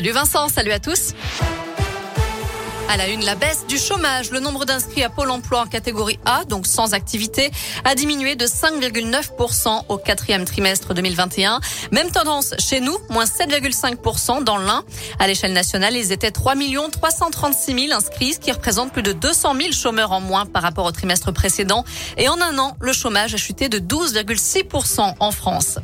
Du Vincent, salut à tous. À la une, la baisse du chômage. Le nombre d'inscrits à Pôle emploi en catégorie A, donc sans activité, a diminué de 5,9% au quatrième trimestre 2021. Même tendance chez nous, moins 7,5% dans l'Ain. À l'échelle nationale, ils étaient 3 336 000 inscrits, ce qui représente plus de 200 000 chômeurs en moins par rapport au trimestre précédent. Et en un an, le chômage a chuté de 12,6% en France.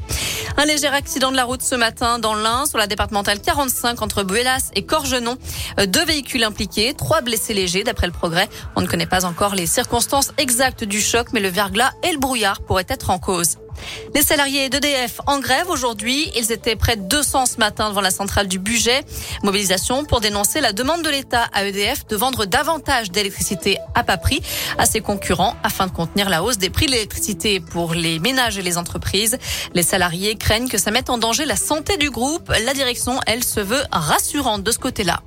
Un léger accident de la route ce matin dans l'Ain, sur la départementale 45 entre Buelas et Corgenon. Euh, deux véhicules impliqués, trois blessés légers d'après le progrès. On ne connaît pas encore les circonstances exactes du choc, mais le verglas et le brouillard pourraient être en cause. Les salariés d'EDF en grève aujourd'hui. Ils étaient près de 200 ce matin devant la centrale du budget. Mobilisation pour dénoncer la demande de l'État à EDF de vendre davantage d'électricité à bas prix à ses concurrents afin de contenir la hausse des prix de l'électricité pour les ménages et les entreprises. Les salariés craignent que ça mette en danger la santé du groupe. La direction, elle, se veut rassurante de ce côté-là.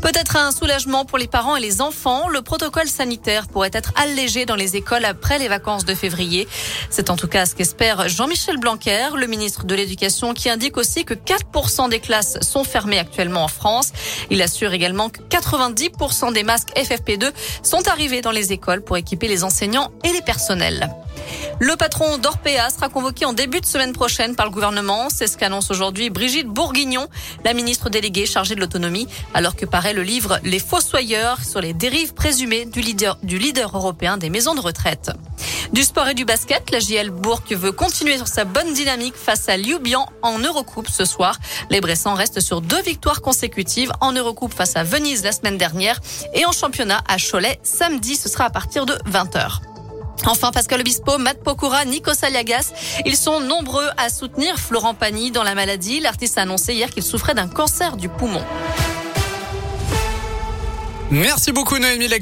Peut-être un soulagement pour les parents et les enfants. Le protocole sanitaire pourrait être allégé dans les écoles après les vacances de février. C'est en tout cas ce qu'espère Jean-Michel Blanquer, le ministre de l'Éducation, qui indique aussi que 4% des classes sont fermées actuellement en France. Il assure également que 90% des masques FFP2 sont arrivés dans les écoles pour équiper les enseignants et les personnels. Le patron d'Orpea sera convoqué en début de semaine prochaine par le gouvernement. C'est ce qu'annonce aujourd'hui Brigitte Bourguignon, la ministre déléguée chargée de l'autonomie, alors que paraît le livre Les Fossoyeurs sur les dérives présumées du leader, du européen des maisons de retraite. Du sport et du basket, la JL Bourg veut continuer sur sa bonne dynamique face à Liubian en Eurocoupe ce soir. Les Bressans restent sur deux victoires consécutives en Eurocoupe face à Venise la semaine dernière et en championnat à Cholet samedi. Ce sera à partir de 20h. Enfin, Pascal Obispo, Matt Pokora, Nico Saliagas, ils sont nombreux à soutenir Florent Pagny dans la maladie. L'artiste a annoncé hier qu'il souffrait d'un cancer du poumon. Merci beaucoup Noémie